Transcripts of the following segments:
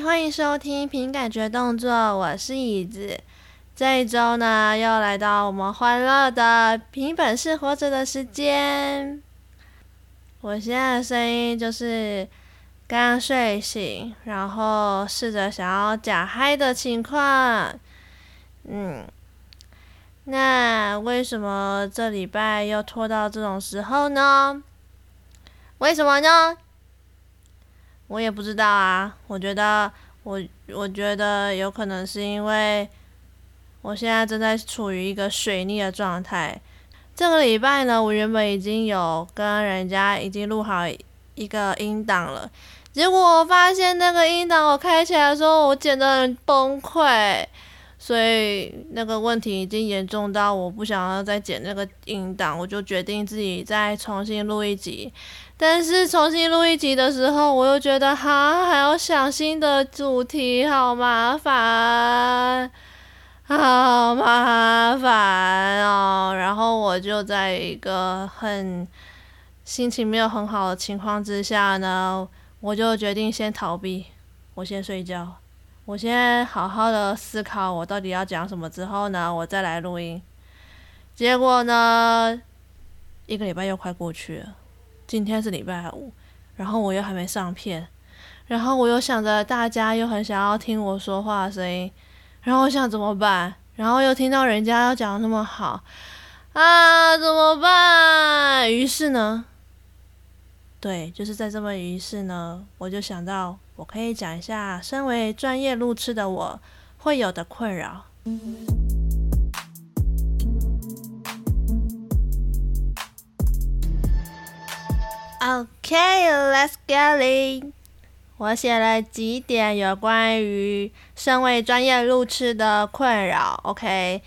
欢迎收听凭感觉动作，我是椅子。这一周呢，又来到我们欢乐的凭本事活着的时间。我现在的声音就是刚睡醒，然后试着想要假嗨的情况。嗯，那为什么这礼拜又拖到这种时候呢？为什么呢？我也不知道啊，我觉得我我觉得有可能是因为我现在正在处于一个水逆的状态。这个礼拜呢，我原本已经有跟人家已经录好一个音档了，结果我发现那个音档我开起来的时候，我剪得很崩溃，所以那个问题已经严重到我不想要再剪那个音档，我就决定自己再重新录一集。但是重新录一集的时候，我又觉得哈，还要想新的主题，好麻烦，好麻烦哦。然后我就在一个很心情没有很好的情况之下呢，我就决定先逃避，我先睡觉，我先好好的思考我到底要讲什么之后呢，我再来录音。结果呢，一个礼拜又快过去了。今天是礼拜五，然后我又还没上片，然后我又想着大家又很想要听我说话的声音，然后我想怎么办？然后又听到人家要讲得那么好，啊，怎么办？于是呢，对，就是在这么于是呢，我就想到我可以讲一下身为专业路痴的我会有的困扰。OK，let's get it。我写了几点有关于身为专业路痴的困扰。OK，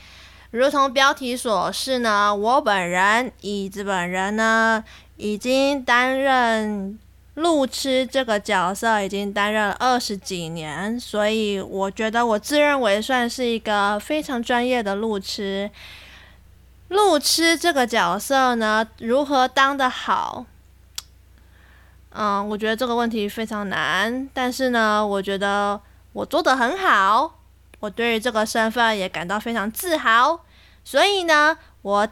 如同标题所示呢，我本人椅子本人呢，已经担任路痴这个角色，已经担任了二十几年，所以我觉得我自认为算是一个非常专业的路痴。路痴这个角色呢，如何当得好？嗯，我觉得这个问题非常难，但是呢，我觉得我做得很好，我对于这个身份也感到非常自豪，所以呢，我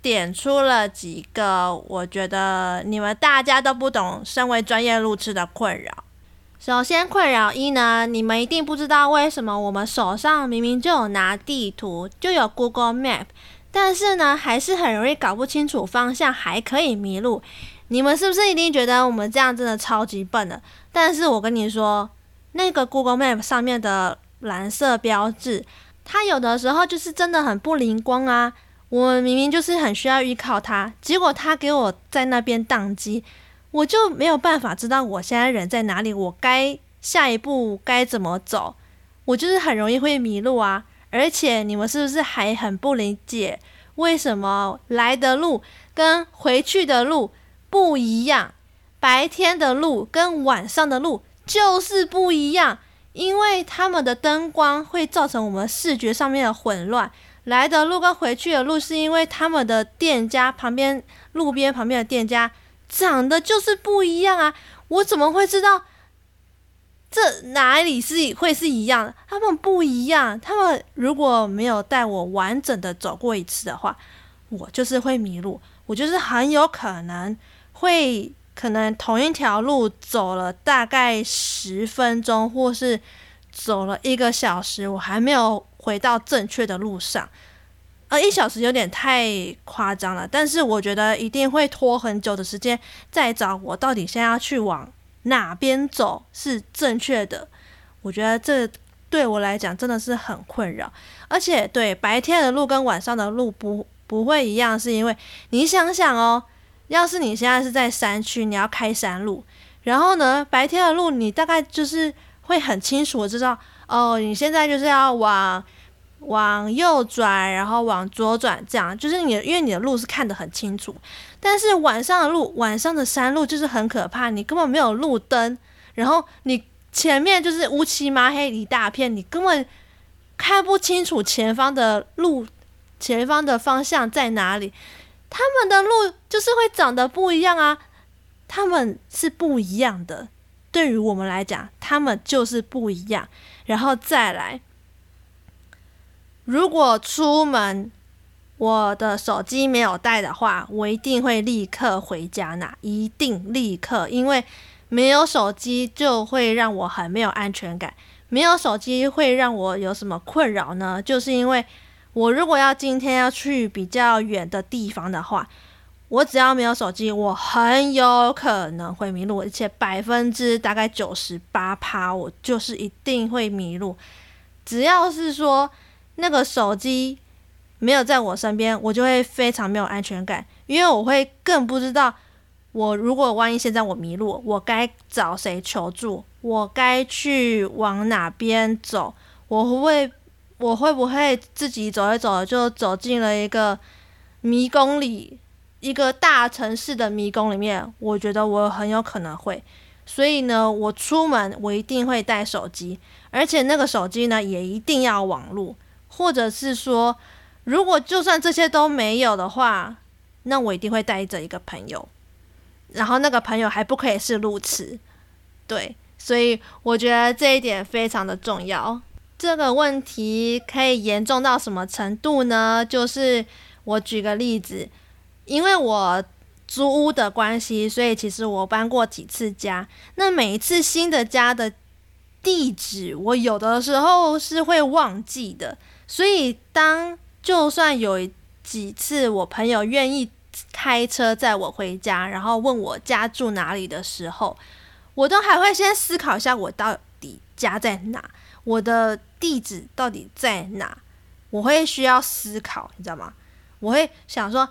点出了几个我觉得你们大家都不懂，身为专业路痴的困扰。首先，困扰一呢，你们一定不知道为什么我们手上明明就有拿地图，就有 Google Map，但是呢，还是很容易搞不清楚方向，还可以迷路。你们是不是一定觉得我们这样真的超级笨的？但是我跟你说，那个 Google Map 上面的蓝色标志，它有的时候就是真的很不灵光啊。我明明就是很需要依靠它，结果它给我在那边宕机，我就没有办法知道我现在人在哪里，我该下一步该怎么走，我就是很容易会迷路啊。而且你们是不是还很不理解，为什么来的路跟回去的路不一样，白天的路跟晚上的路就是不一样，因为他们的灯光会造成我们视觉上面的混乱。来的路跟回去的路，是因为他们的店家旁边、路边旁边的店家长得就是不一样啊！我怎么会知道这哪里是会是一样的？他们不一样，他们如果没有带我完整的走过一次的话，我就是会迷路，我就是很有可能。会可能同一条路走了大概十分钟，或是走了一个小时，我还没有回到正确的路上。呃，一小时有点太夸张了，但是我觉得一定会拖很久的时间再找我到底现在要去往哪边走是正确的。我觉得这对我来讲真的是很困扰，而且对白天的路跟晚上的路不不会一样，是因为你想想哦。要是你现在是在山区，你要开山路，然后呢，白天的路你大概就是会很清楚的知道，哦，你现在就是要往往右转，然后往左转，这样就是你因为你的路是看得很清楚。但是晚上的路，晚上的山路就是很可怕，你根本没有路灯，然后你前面就是乌漆麻黑一大片，你根本看不清楚前方的路，前方的方向在哪里。他们的路就是会长得不一样啊，他们是不一样的，对于我们来讲，他们就是不一样。然后再来，如果出门我的手机没有带的话，我一定会立刻回家拿，一定立刻，因为没有手机就会让我很没有安全感。没有手机会让我有什么困扰呢？就是因为我如果要今天要去比较远的地方的话。我只要没有手机，我很有可能会迷路，而且百分之大概九十八趴，我就是一定会迷路。只要是说那个手机没有在我身边，我就会非常没有安全感，因为我会更不知道，我如果万一现在我迷路，我该找谁求助，我该去往哪边走，我会，我会不会自己走一走就走进了一个迷宫里？一个大城市的迷宫里面，我觉得我很有可能会，所以呢，我出门我一定会带手机，而且那个手机呢也一定要网络，或者是说，如果就算这些都没有的话，那我一定会带着一个朋友，然后那个朋友还不可以是路痴，对，所以我觉得这一点非常的重要。这个问题可以严重到什么程度呢？就是我举个例子。因为我租屋的关系，所以其实我搬过几次家。那每一次新的家的地址，我有的时候是会忘记的。所以当就算有几次我朋友愿意开车载我回家，然后问我家住哪里的时候，我都还会先思考一下我到底家在哪，我的地址到底在哪。我会需要思考，你知道吗？我会想说。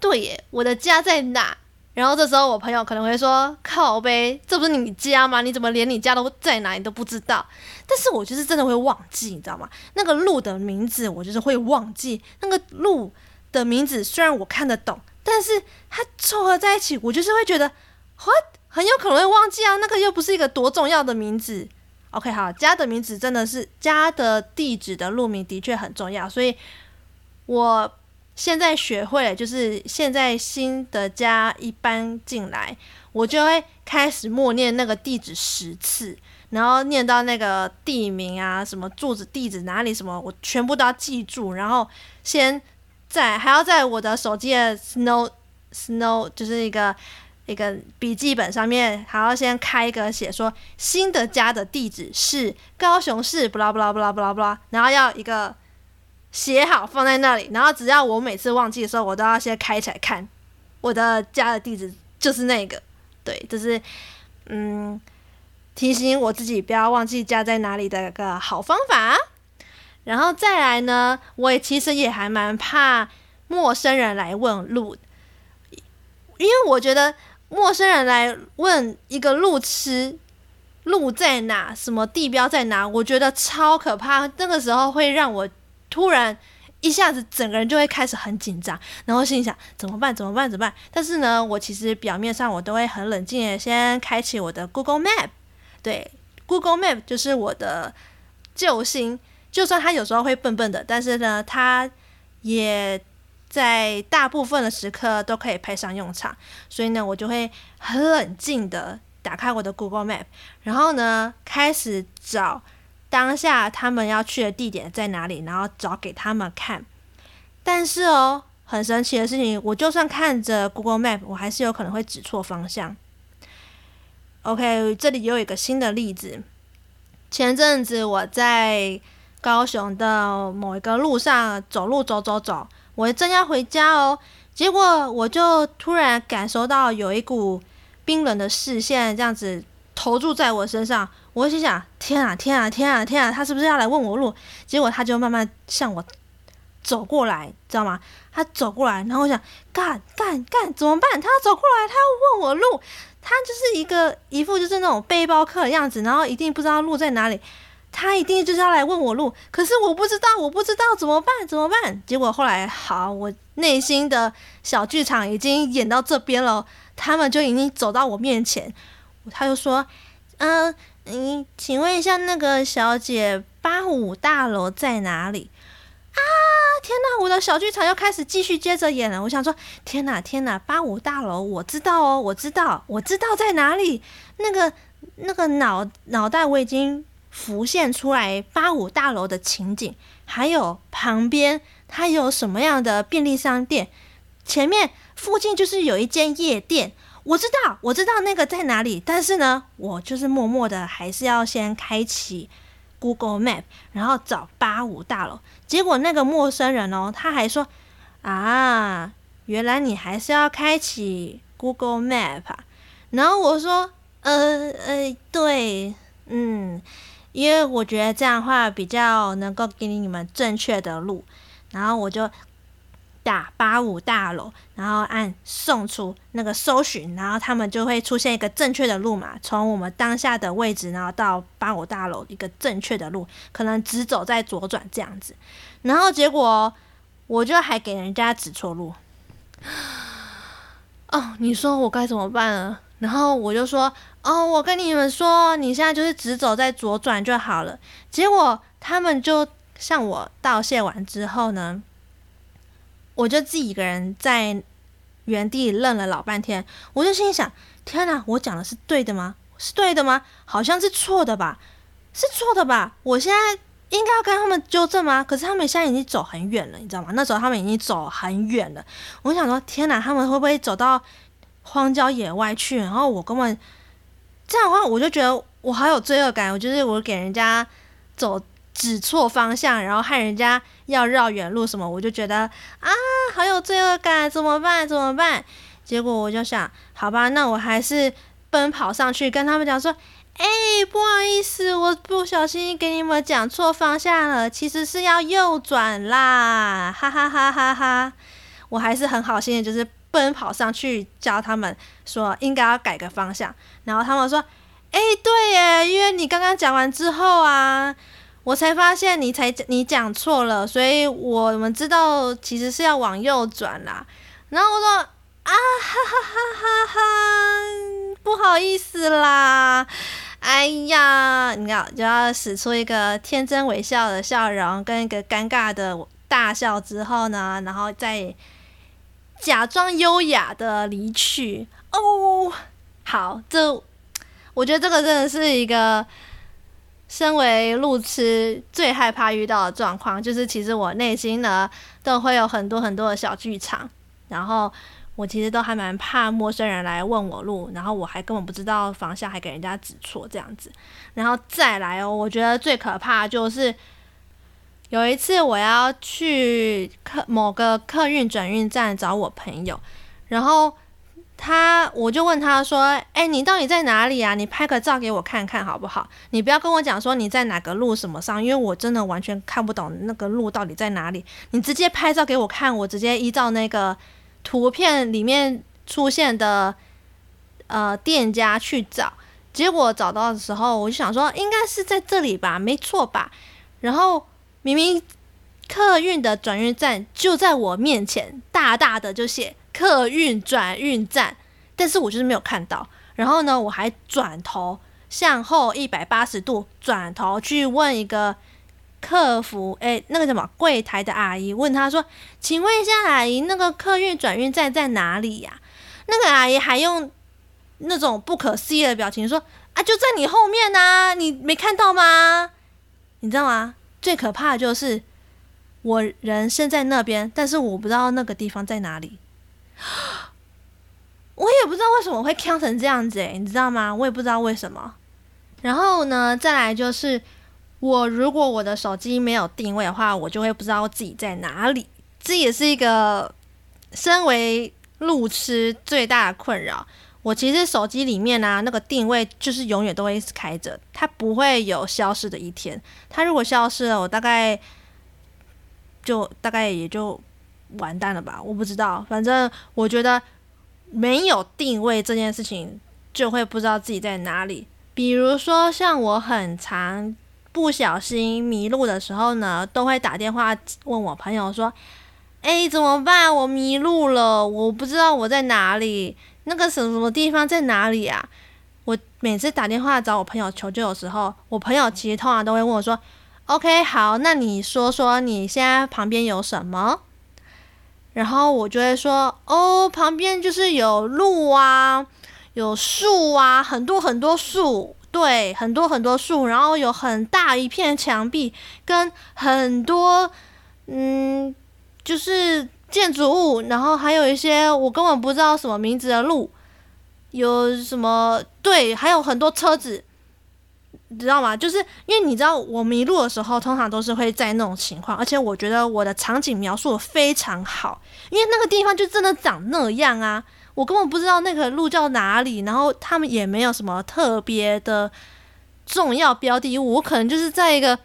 对耶，我的家在哪？然后这时候我朋友可能会说：“靠呗，这不是你家吗？你怎么连你家都在哪你都不知道？”但是我就是真的会忘记，你知道吗？那个路的名字我就是会忘记。那个路的名字虽然我看得懂，但是它凑合在一起，我就是会觉得很很有可能会忘记啊。那个又不是一个多重要的名字。OK，好，家的名字真的是家的地址的路名的确很重要，所以我。现在学会了，就是现在新的家一搬进来，我就会开始默念那个地址十次，然后念到那个地名啊，什么住址、地址哪里什么，我全部都要记住。然后先在还要在我的手机的 Snow Snow 就是一个一个笔记本上面，还要先开一个写说新的家的地址是高雄市，不啦不啦不啦不啦不啦，然后要一个。写好放在那里，然后只要我每次忘记的时候，我都要先开起来看，我的家的地址就是那个，对，就是嗯，提醒我自己不要忘记家在哪里的一个好方法。然后再来呢，我也其实也还蛮怕陌生人来问路，因为我觉得陌生人来问一个路痴路在哪，什么地标在哪，我觉得超可怕。那个时候会让我。突然一下子，整个人就会开始很紧张，然后心想怎么办？怎么办？怎么办？但是呢，我其实表面上我都会很冷静先开启我的 Google Map，对，Google Map 就是我的救星。就算它有时候会笨笨的，但是呢，它也在大部分的时刻都可以派上用场。所以呢，我就会很冷静的打开我的 Google Map，然后呢，开始找。当下他们要去的地点在哪里？然后找给他们看。但是哦，很神奇的事情，我就算看着 Google Map，我还是有可能会指错方向。OK，这里又有一个新的例子。前阵子我在高雄的某一个路上走路走走走，我正要回家哦，结果我就突然感受到有一股冰冷的视线，这样子投注在我身上。我心想：天啊，天啊，天啊，天啊！他是不是要来问我路？结果他就慢慢向我走过来，知道吗？他走过来，然后我想：干干干，怎么办？他要走过来，他要问我路，他就是一个一副就是那种背包客的样子，然后一定不知道路在哪里，他一定就是要来问我路。可是我不知道，我不知道怎么办？怎么办？结果后来，好，我内心的小剧场已经演到这边了，他们就已经走到我面前，他就说：嗯、你请问一下，那个小姐，八五大楼在哪里？啊！天哪，我的小剧场又开始继续接着演了。我想说，天哪，天哪，八五大楼我知道哦，我知道，我知道在哪里。那个那个脑脑袋我已经浮现出来八五大楼的情景，还有旁边它有什么样的便利商店，前面附近就是有一间夜店。我知道，我知道那个在哪里，但是呢，我就是默默的还是要先开启 Google Map，然后找八五大楼。结果那个陌生人哦，他还说啊，原来你还是要开启 Google Map 啊。然后我说，呃呃，对，嗯，因为我觉得这样话比较能够给你们正确的路。然后我就。打八五大楼，然后按送出那个搜寻，然后他们就会出现一个正确的路嘛，从我们当下的位置，然后到八五大楼一个正确的路，可能直走再左转这样子。然后结果我就还给人家指错路，哦，你说我该怎么办啊？然后我就说，哦，我跟你们说，你现在就是直走再左转就好了。结果他们就向我道谢完之后呢，我就自己一个人在原地愣了老半天，我就心想：天哪，我讲的是对的吗？是对的吗？好像是错的吧？是错的吧？我现在应该要跟他们纠正吗？可是他们现在已经走很远了，你知道吗？那时候他们已经走很远了。我想说：天哪，他们会不会走到荒郊野外去？然后我根本这样的话，我就觉得我好有罪恶感。我就是我给人家走。指错方向，然后害人家要绕远路什么，我就觉得啊，好有罪恶感，怎么办？怎么办？结果我就想，好吧，那我还是奔跑上去跟他们讲说，哎，不好意思，我不小心给你们讲错方向了，其实是要右转啦，哈哈哈哈哈！我还是很好心的，就是不能跑上去教他们说应该要改个方向，然后他们说，哎，对耶，因为你刚刚讲完之后啊。我才发现你才你讲错了，所以我们知道其实是要往右转啦。然后我说啊哈哈哈哈哈，不好意思啦，哎呀，你要就要使出一个天真微笑的笑容，跟一个尴尬的大笑之后呢，然后再假装优雅的离去。哦，好，这我觉得这个真的是一个。身为路痴，最害怕遇到的状况，就是其实我内心呢都会有很多很多的小剧场，然后我其实都还蛮怕陌生人来问我路，然后我还根本不知道方向，还给人家指错这样子，然后再来哦，我觉得最可怕就是有一次我要去客某个客运转运站找我朋友，然后。他，我就问他说：“哎，你到底在哪里啊？你拍个照给我看看好不好？你不要跟我讲说你在哪个路什么上，因为我真的完全看不懂那个路到底在哪里。你直接拍照给我看，我直接依照那个图片里面出现的呃店家去找。结果找到的时候，我就想说应该是在这里吧，没错吧？然后明明客运的转运站就在我面前，大大的就写。”客运转运站，但是我就是没有看到。然后呢，我还转头向后一百八十度转头去问一个客服，诶，那个什么柜台的阿姨，问他说：“请问一下，阿姨，那个客运转运站在哪里呀？”那个阿姨还用那种不可思议的表情说：“啊，就在你后面呐，你没看到吗？你知道吗？最可怕的就是我人身在那边，但是我不知道那个地方在哪里。”我也不知道为什么会呛成这样子诶，你知道吗？我也不知道为什么。然后呢，再来就是我如果我的手机没有定位的话，我就会不知道自己在哪里。这也是一个身为路痴最大的困扰。我其实手机里面呢、那个定位就是永远都会开着，它不会有消失的一天。它如果消失了，我大概就大概也就。完蛋了吧？我不知道，反正我觉得没有定位这件事情，就会不知道自己在哪里。比如说，像我很常不小心迷路的时候呢，都会打电话问我朋友说：“哎，怎么办？我迷路了，我不知道我在哪里，那个什么什么地方在哪里啊？”我每次打电话找我朋友求救的时候，我朋友其实通常都会问我说：“OK，好，那你说说你现在旁边有什么？”然后我就会说，哦，旁边就是有路啊，有树啊，很多很多树，对，很多很多树，然后有很大一片墙壁，跟很多嗯，就是建筑物，然后还有一些我根本不知道什么名字的路，有什么对，还有很多车子。你知道吗？就是因为你知道我迷路的时候，通常都是会在那种情况，而且我觉得我的场景描述的非常好，因为那个地方就真的长那样啊，我根本不知道那个路叫哪里，然后他们也没有什么特别的重要标的物，我可能就是在一个，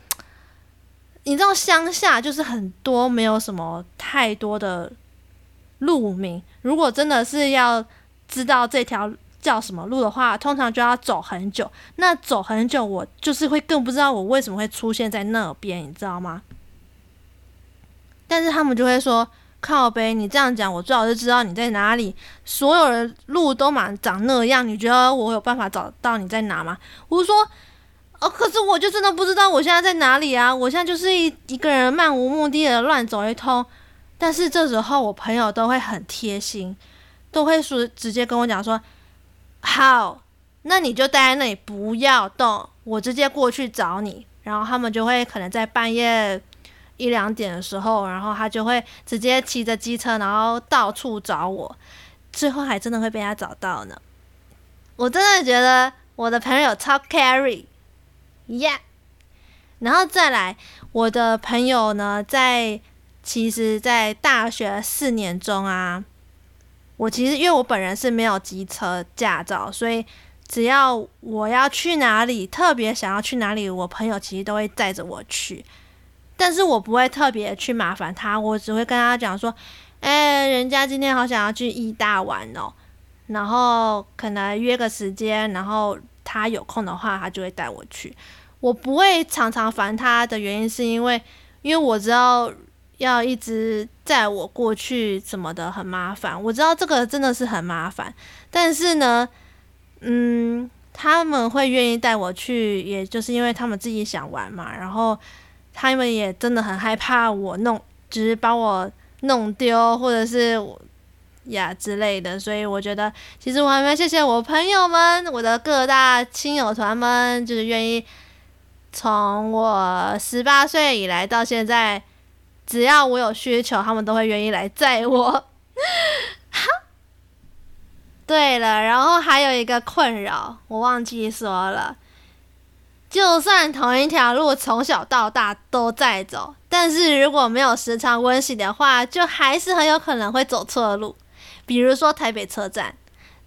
你知道乡下就是很多没有什么太多的路名，如果真的是要知道这条。叫什么路的话，通常就要走很久。那走很久，我就是会更不知道我为什么会出现在那边，你知道吗？但是他们就会说：“靠北，你这样讲，我最好是知道你在哪里。所有的路都满长那样，你觉得我有办法找到你在哪吗？”我说：“哦，可是我就真的不知道我现在在哪里啊！我现在就是一一个人漫无目的的乱走一通。”但是这时候，我朋友都会很贴心，都会说直接跟我讲说。好，那你就待在那里不要动，我直接过去找你。然后他们就会可能在半夜一两点的时候，然后他就会直接骑着机车，然后到处找我。最后还真的会被他找到呢。我真的觉得我的朋友超 carry carry，yeah。然后再来，我的朋友呢，在其实，在大学四年中啊。我其实因为我本人是没有机车驾照，所以只要我要去哪里，特别想要去哪里，我朋友其实都会载着我去。但是我不会特别去麻烦他，我只会跟他讲说：“哎，人家今天好想要去义大玩哦，然后可能约个时间，然后他有空的话，他就会带我去。”我不会常常烦他的原因是因为，因为我知道。要一直载我过去什么的很麻烦，我知道这个真的是很麻烦，但是呢，嗯，他们会愿意带我去，也就是因为他们自己想玩嘛，然后他们也真的很害怕我弄，就是把我弄丢或者是呀之类的，所以我觉得其实我还蛮谢谢我朋友们，我的各大亲友团们，就是愿意从我十八岁以来到现在。只要我有需求，他们都会愿意来载我。哈，对了，然后还有一个困扰，我忘记说了。就算同一条路从小到大都在走，但是如果没有时常温习的话，就还是很有可能会走错路。比如说台北车站，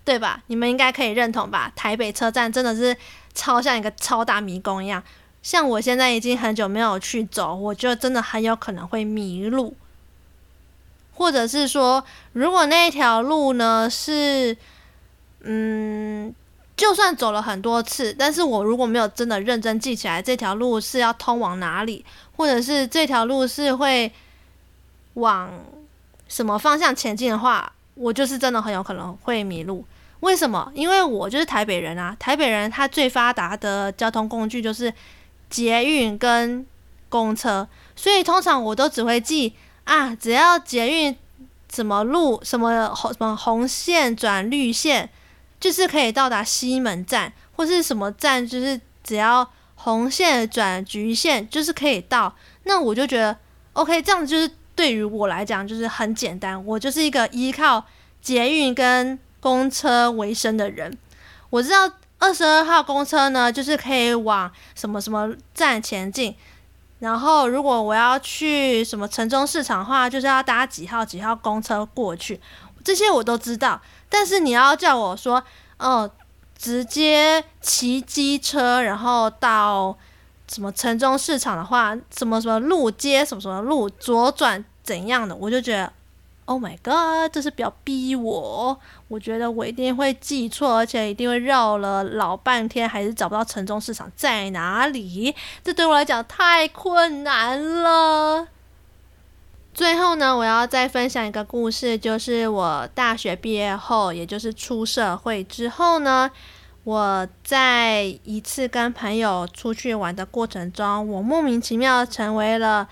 对吧？你们应该可以认同吧？台北车站真的是超像一个超大迷宫一样。像我现在已经很久没有去走，我就真的很有可能会迷路，或者是说，如果那条路呢是，嗯，就算走了很多次，但是我如果没有真的认真记起来这条路是要通往哪里，或者是这条路是会往什么方向前进的话，我就是真的很有可能会迷路。为什么？因为我就是台北人啊，台北人他最发达的交通工具就是。捷运跟公车，所以通常我都只会记啊，只要捷运什么路什么红什么红线转绿线，就是可以到达西门站，或是什么站，就是只要红线转橘线，就是可以到。那我就觉得 OK，这样子就是对于我来讲就是很简单。我就是一个依靠捷运跟公车为生的人，我知道。二十二号公车呢，就是可以往什么什么站前进。然后，如果我要去什么城中市场的话，就是要搭几号几号公车过去。这些我都知道。但是你要叫我说，哦，直接骑机车，然后到什么城中市场的话，什么什么路街，什么什么路左转怎样的，我就觉得。Oh my god！这是表逼我，我觉得我一定会记错，而且一定会绕了老半天，还是找不到城中市场在哪里。这对我来讲太困难了。最后呢，我要再分享一个故事，就是我大学毕业后，也就是出社会之后呢，我在一次跟朋友出去玩的过程中，我莫名其妙成为了。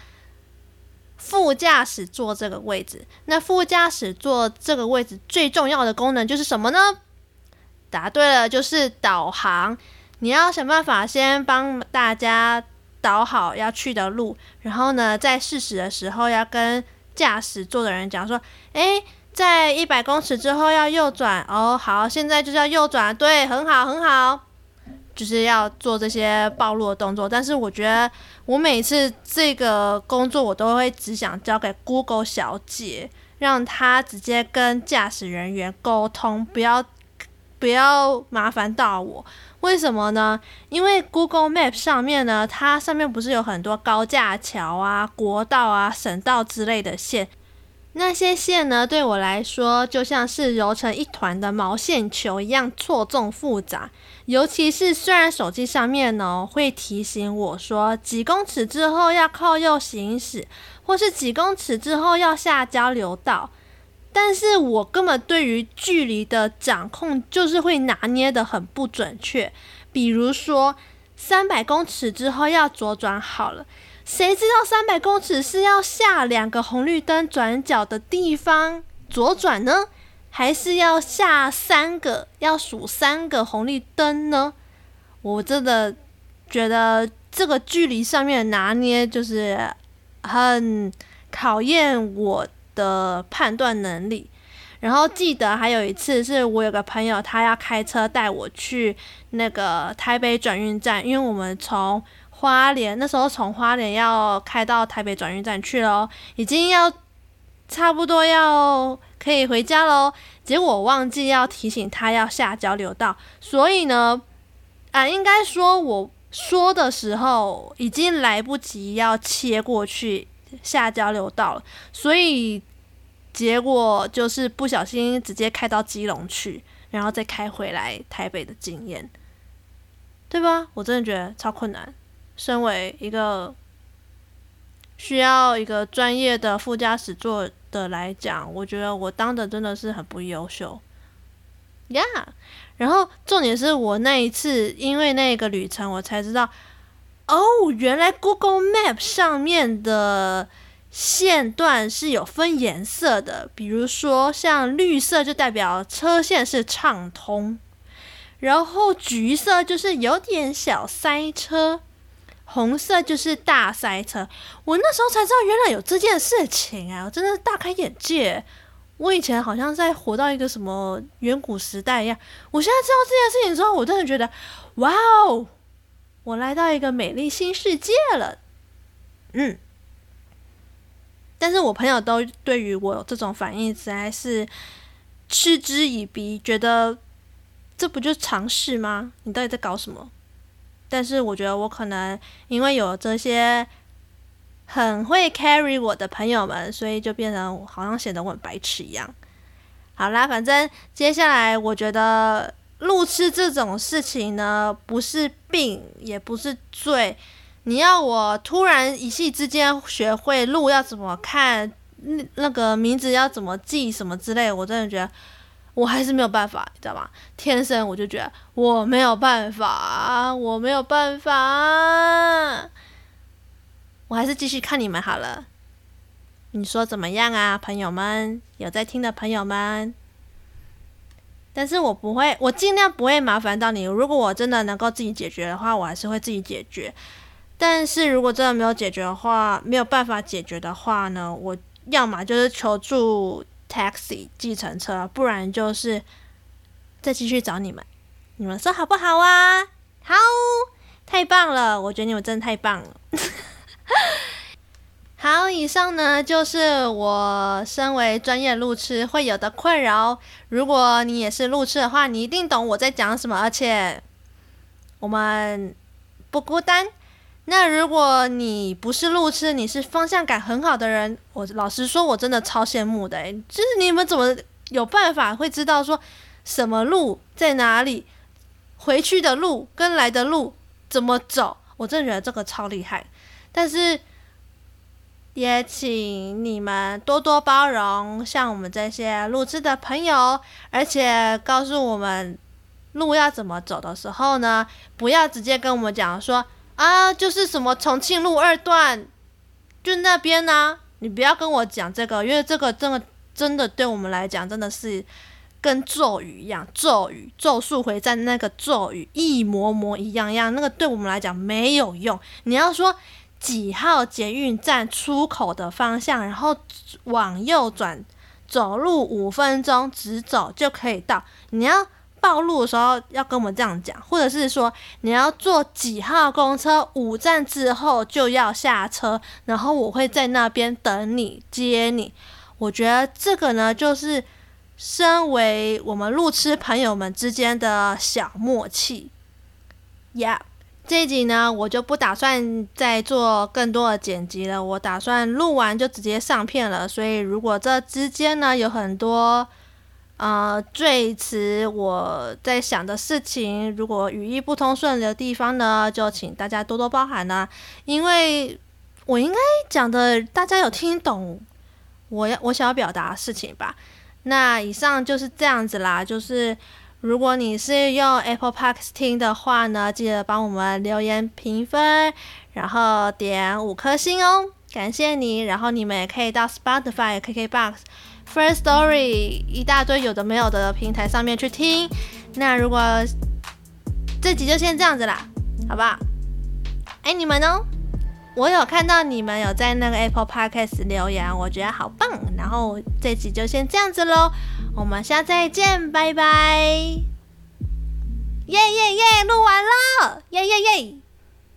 副驾驶座这个位置，那副驾驶座这个位置最重要的功能就是什么呢？答对了，就是导航。你要想办法先帮大家导好要去的路，然后呢，在适时的时候要跟驾驶座的人讲说：“诶，在一百公尺之后要右转哦。”好，现在就是要右转，对，很好，很好，就是要做这些暴露的动作。但是我觉得，我每次这个工作，我都会只想交给 Google 小姐，让她直接跟驾驶人员沟通，不要不要麻烦到我。为什么呢？因为 Google Map 上面呢，它上面不是有很多高架桥啊、国道啊、省道之类的线，那些线呢，对我来说就像是揉成一团的毛线球一样错综复杂。尤其是虽然手机上面呢会提醒我说几公尺之后要靠右行驶，或是几公尺之后要下交流道。但是我根本对于距离的掌控就是会拿捏得很不准确，比如说三百公尺之后要左转好了，谁知道三百公尺是要下两个红绿灯转角的地方左转呢，还是要下三个要数三个红绿灯呢？我真的觉得这个距离上面拿捏就是很考验我的判断能力，然后记得还有一次是我有个朋友，他要开车带我去那个台北转运站，因为我们从花莲那时候从花莲要开到台北转运站去喽，已经要差不多要可以回家喽，结果我忘记要提醒他要下交流道，所以呢，啊，应该说我说的时候已经来不及要切过去下交流道了，所以。结果就是不小心直接开到基隆去，然后再开回来台北的经验，对吧？我真的觉得超困难。身为一个需要一个专业的副驾驶座的来讲，我觉得我当的真的是很不优秀呀。然后重点是我那一次因为那个旅程，我才知道，哦，原来 Google Map 上面的。线段是有分颜色的，比如说像绿色就代表车线是畅通，然后橘色就是有点小塞车，红色就是大塞车。我那时候才知道原来有这件事情啊，我真的大开眼界。我以前好像在活到一个什么远古时代一样，我现在知道这件事情之后，我真的觉得哇哦，我来到一个美丽新世界了。嗯。但是我朋友都对于我这种反应实在是嗤之以鼻，觉得这不就是常识吗？你到底在搞什么？但是我觉得我可能因为有这些很会 carry 我的朋友们，所以就变成好像显得我很白痴一样。好啦，反正接下来我觉得路痴这种事情呢，不是病，也不是罪。你要我突然一夕之间学会路要怎么看，那那个名字要怎么记什么之类，我真的觉得我还是没有办法，你知道吗？天生我就觉得我没有办法，我没有办法，我还是继续看你们好了。你说怎么样啊，朋友们？有在听的朋友们？但是我不会，我尽量不会麻烦到你。如果我真的能够自己解决的话，我还是会自己解决。但是如果真的没有解决的话，没有办法解决的话呢，我要么就是求助 taxi 计程车，不然就是再继续找你们。你们说好不好啊？好，太棒了！我觉得你们真的太棒了。好，以上呢就是我身为专业路痴会有的困扰。如果你也是路痴的话，你一定懂我在讲什么，而且我们不孤单。那如果你不是路痴，你是方向感很好的人，我老实说，我真的超羡慕的。就是你们怎么有办法会知道说什么路在哪里，回去的路跟来的路怎么走？我真的觉得这个超厉害。但是也请你们多多包容，像我们这些路痴的朋友，而且告诉我们路要怎么走的时候呢，不要直接跟我们讲说。啊，就是什么重庆路二段，就那边呢、啊。你不要跟我讲这个，因为这个真的真的对我们来讲真的是跟咒语一样，咒语咒术回战那个咒语一模模一样样，那个对我们来讲没有用。你要说几号捷运站出口的方向，然后往右转，走路五分钟直走就可以到。你要暴露的时候要跟我们这样讲，或者是说你要坐几号公车，五站之后就要下车，然后我会在那边等你接你。我觉得这个呢，就是。身为我们路痴朋友们之间的小默契，呀、yeah，这一集呢，我就不打算再做更多的剪辑了，我打算录完就直接上片了。所以如果这之间呢有很多呃最迟，我在想的事情，如果语义不通顺的地方呢，就请大家多多包涵啦。因为我应该讲的大家有听懂我要我想要表达的事情吧。那以上就是这样子啦，就是如果你是用 Apple Podcast 听的话呢，记得帮我们留言评分，然后点五颗星哦，感谢你。然后你们也可以到 Spotify、KKBox、First Story 一大堆有的没有的平台上面去听。那如果这集就先这样子啦，好不好？爱你们哦。我有看到你们有在那个 Apple Podcast 留言，我觉得好棒。然后这集就先这样子喽，我们下次再见，拜拜。耶耶耶，录完了，耶耶耶。